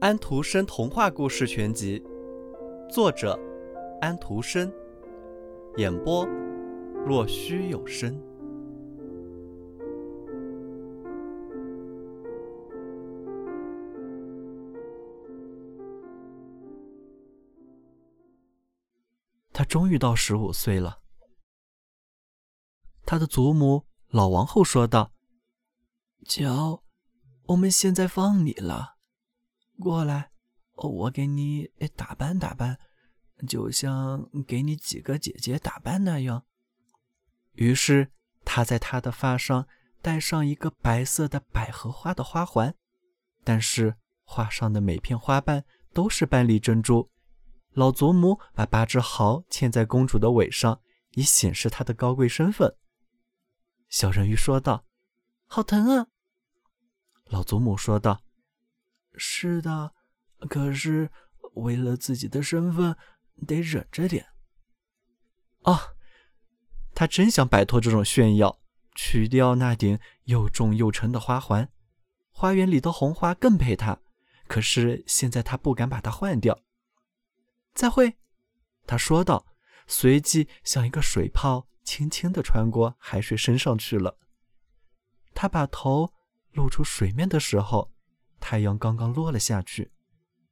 安徒生童话故事全集，作者安徒生，演播若虚有声。他终于到十五岁了。他的祖母老王后说道：“瞧，我们现在放你了，过来，我给你打扮打扮，就像给你几个姐姐打扮那样。”于是他在他的发上戴上一个白色的百合花的花环，但是花上的每片花瓣都是半粒珍珠。老祖母把八只毫嵌在公主的尾上，以显示她的高贵身份。小人鱼说道：“好疼啊！”老祖母说道：“是的，可是为了自己的身份，得忍着点。”啊，他真想摆脱这种炫耀，取掉那顶又重又沉的花环。花园里的红花更配他，可是现在他不敢把它换掉。再会，他说道，随即像一个水泡，轻轻地穿过海水升上去了。他把头露出水面的时候，太阳刚刚落了下去，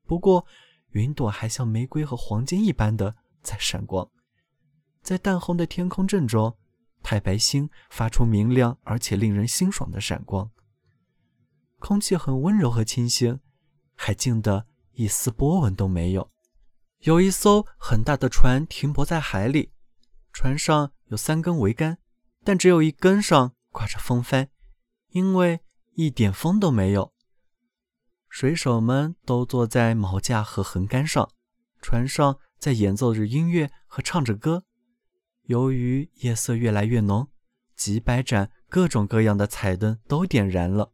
不过云朵还像玫瑰和黄金一般的在闪光。在淡红的天空阵中，太白星发出明亮而且令人心爽的闪光。空气很温柔和清新，还静得一丝波纹都没有。有一艘很大的船停泊在海里，船上有三根桅杆，但只有一根上挂着风帆，因为一点风都没有。水手们都坐在锚架和横杆上，船上在演奏着音乐和唱着歌。由于夜色越来越浓，几百盏各种各样的彩灯都点燃了，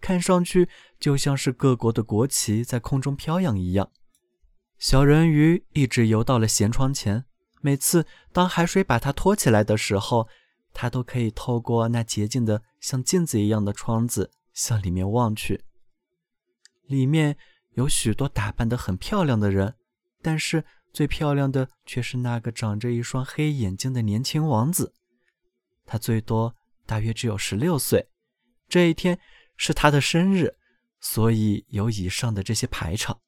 看上去就像是各国的国旗在空中飘扬一样。小人鱼一直游到了舷窗前。每次当海水把它托起来的时候，它都可以透过那洁净的像镜子一样的窗子向里面望去。里面有许多打扮得很漂亮的人，但是最漂亮的却是那个长着一双黑眼睛的年轻王子。他最多大约只有十六岁。这一天是他的生日，所以有以上的这些排场。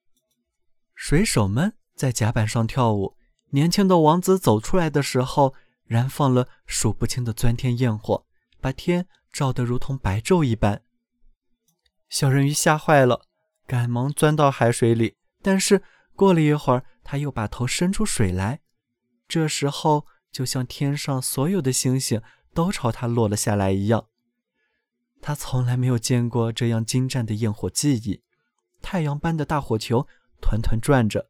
水手们在甲板上跳舞。年轻的王子走出来的时候，燃放了数不清的钻天焰火，把天照得如同白昼一般。小人鱼吓坏了，赶忙钻到海水里。但是过了一会儿，他又把头伸出水来。这时候，就像天上所有的星星都朝他落了下来一样。他从来没有见过这样精湛的焰火技艺，太阳般的大火球。团团转着，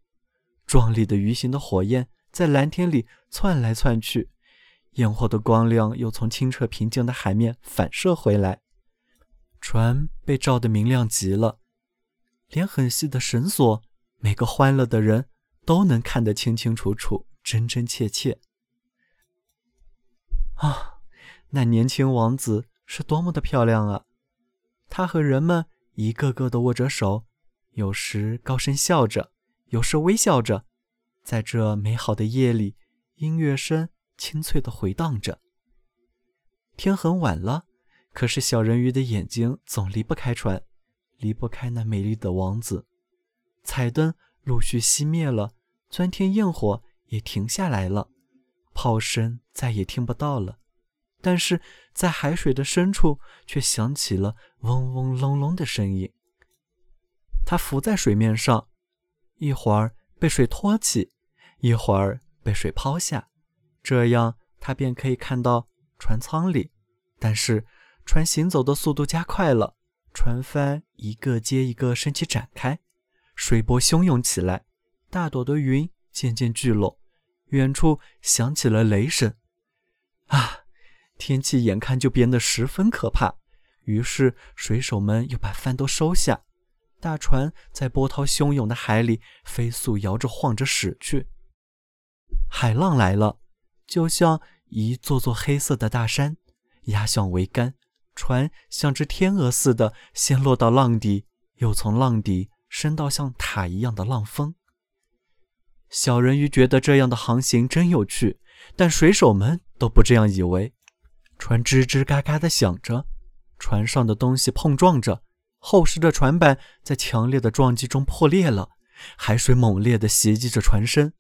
壮丽的鱼形的火焰在蓝天里窜来窜去，焰火的光亮又从清澈平静的海面反射回来，船被照得明亮极了，连很细的绳索，每个欢乐的人都能看得清清楚楚、真真切切。啊，那年轻王子是多么的漂亮啊！他和人们一个个的握着手。有时高声笑着，有时微笑着，在这美好的夜里，音乐声清脆地回荡着。天很晚了，可是小人鱼的眼睛总离不开船，离不开那美丽的王子。彩灯陆续熄灭了，钻天焰火也停下来了，炮声再也听不到了，但是在海水的深处却响起了嗡嗡隆隆的声音。他浮在水面上，一会儿被水托起，一会儿被水抛下，这样他便可以看到船舱里。但是船行走的速度加快了，船帆一个接一个升起展开，水波汹涌起来，大朵的云渐渐聚拢，远处响起了雷声。啊，天气眼看就变得十分可怕。于是水手们又把帆都收下。大船在波涛汹涌的海里飞速摇着晃着驶去，海浪来了，就像一座座黑色的大山压向桅杆，船像只天鹅似的，先落到浪底，又从浪底升到像塔一样的浪峰。小人鱼觉得这样的航行真有趣，但水手们都不这样以为。船吱吱嘎嘎地响着，船上的东西碰撞着，厚实的船板在强烈的撞击中破裂了。海水猛烈地袭击着船身，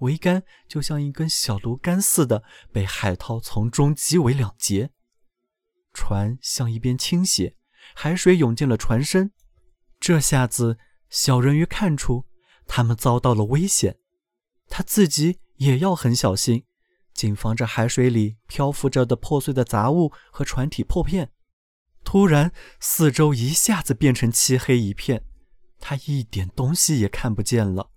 桅杆就像一根小芦竿似的被海涛从中击为两截。船向一边倾斜，海水涌进了船身。这下子，小人鱼看出他们遭到了危险，他自己也要很小心，谨防着海水里漂浮着的破碎的杂物和船体破片。突然，四周一下子变成漆黑一片，他一点东西也看不见了。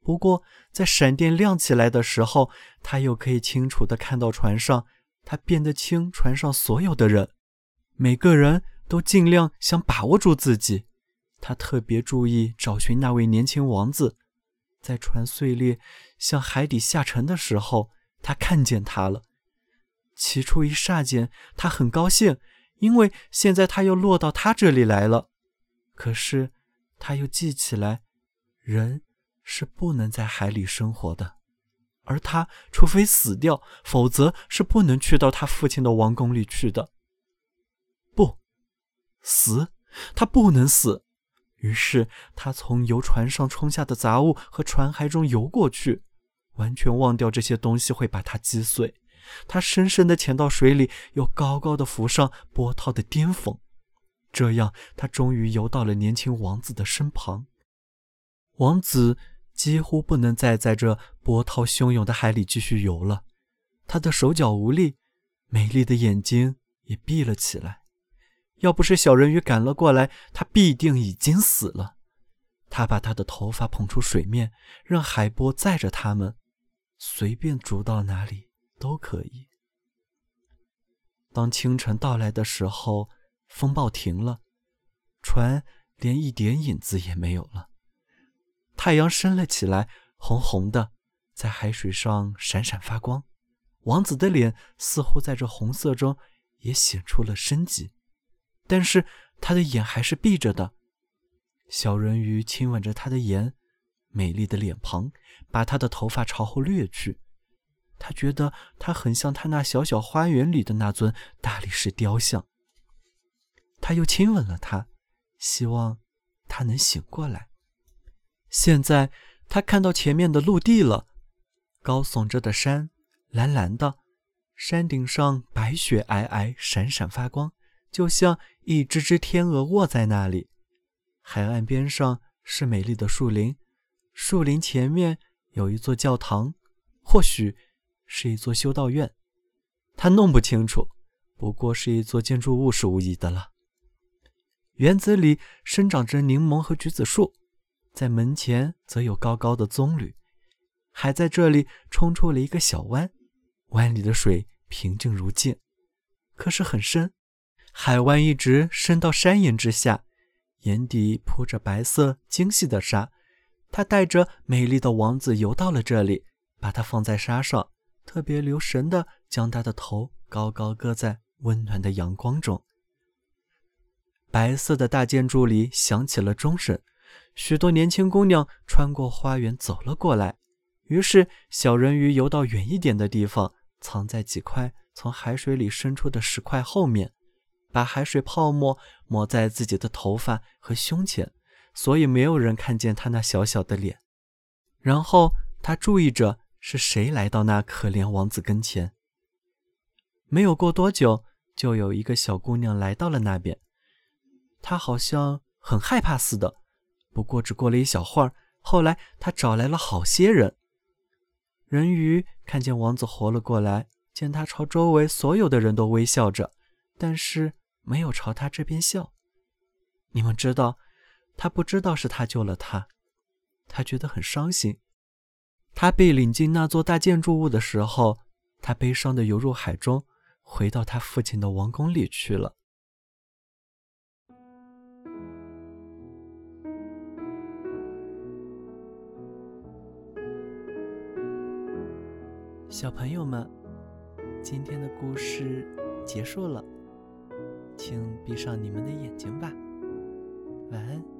不过，在闪电亮起来的时候，他又可以清楚地看到船上，他辨得清船上所有的人。每个人都尽量想把握住自己。他特别注意找寻那位年轻王子。在船碎裂向海底下沉的时候，他看见他了。起初一霎间，他很高兴，因为现在他又落到他这里来了。可是他又记起来，人是不能在海里生活的，而他除非死掉，否则是不能去到他父亲的王宫里去的。死，他不能死。于是他从游船上冲下的杂物和船骸中游过去，完全忘掉这些东西会把他击碎。他深深地潜到水里，又高高的浮上波涛的巅峰。这样，他终于游到了年轻王子的身旁。王子几乎不能再在这波涛汹涌的海里继续游了，他的手脚无力，美丽的眼睛也闭了起来。要不是小人鱼赶了过来，他必定已经死了。他把他的头发捧出水面，让海波载着他们，随便逐到哪里都可以。当清晨到来的时候，风暴停了，船连一点影子也没有了。太阳升了起来，红红的，在海水上闪闪发光。王子的脸似乎在这红色中也显出了生机。但是他的眼还是闭着的。小人鱼亲吻着他的眼，美丽的脸庞，把他的头发朝后掠去。他觉得他很像他那小小花园里的那尊大理石雕像。他又亲吻了他，希望他能醒过来。现在他看到前面的陆地了，高耸着的山，蓝蓝的，山顶上白雪皑皑，闪闪发光。就像一只只天鹅卧在那里，海岸边上是美丽的树林，树林前面有一座教堂，或许是一座修道院，他弄不清楚，不过是一座建筑物是无疑的了。园子里生长着柠檬和橘子树，在门前则有高高的棕榈，还在这里冲出了一个小湾，湾里的水平静如镜，可是很深。海湾一直伸到山岩之下，眼底铺着白色精细的沙。他带着美丽的王子游到了这里，把它放在沙上，特别留神地将他的头高高搁在温暖的阳光中。白色的大建筑里响起了钟声，许多年轻姑娘穿过花园走了过来。于是小人鱼游到远一点的地方，藏在几块从海水里伸出的石块后面。把海水泡沫抹在自己的头发和胸前，所以没有人看见他那小小的脸。然后他注意着是谁来到那可怜王子跟前。没有过多久，就有一个小姑娘来到了那边。她好像很害怕似的。不过只过了一小会儿，后来她找来了好些人。人鱼看见王子活了过来，见他朝周围所有的人都微笑着，但是。没有朝他这边笑，你们知道，他不知道是他救了他，他觉得很伤心。他被领进那座大建筑物的时候，他悲伤的游入海中，回到他父亲的王宫里去了。小朋友们，今天的故事结束了。请闭上你们的眼睛吧，晚安。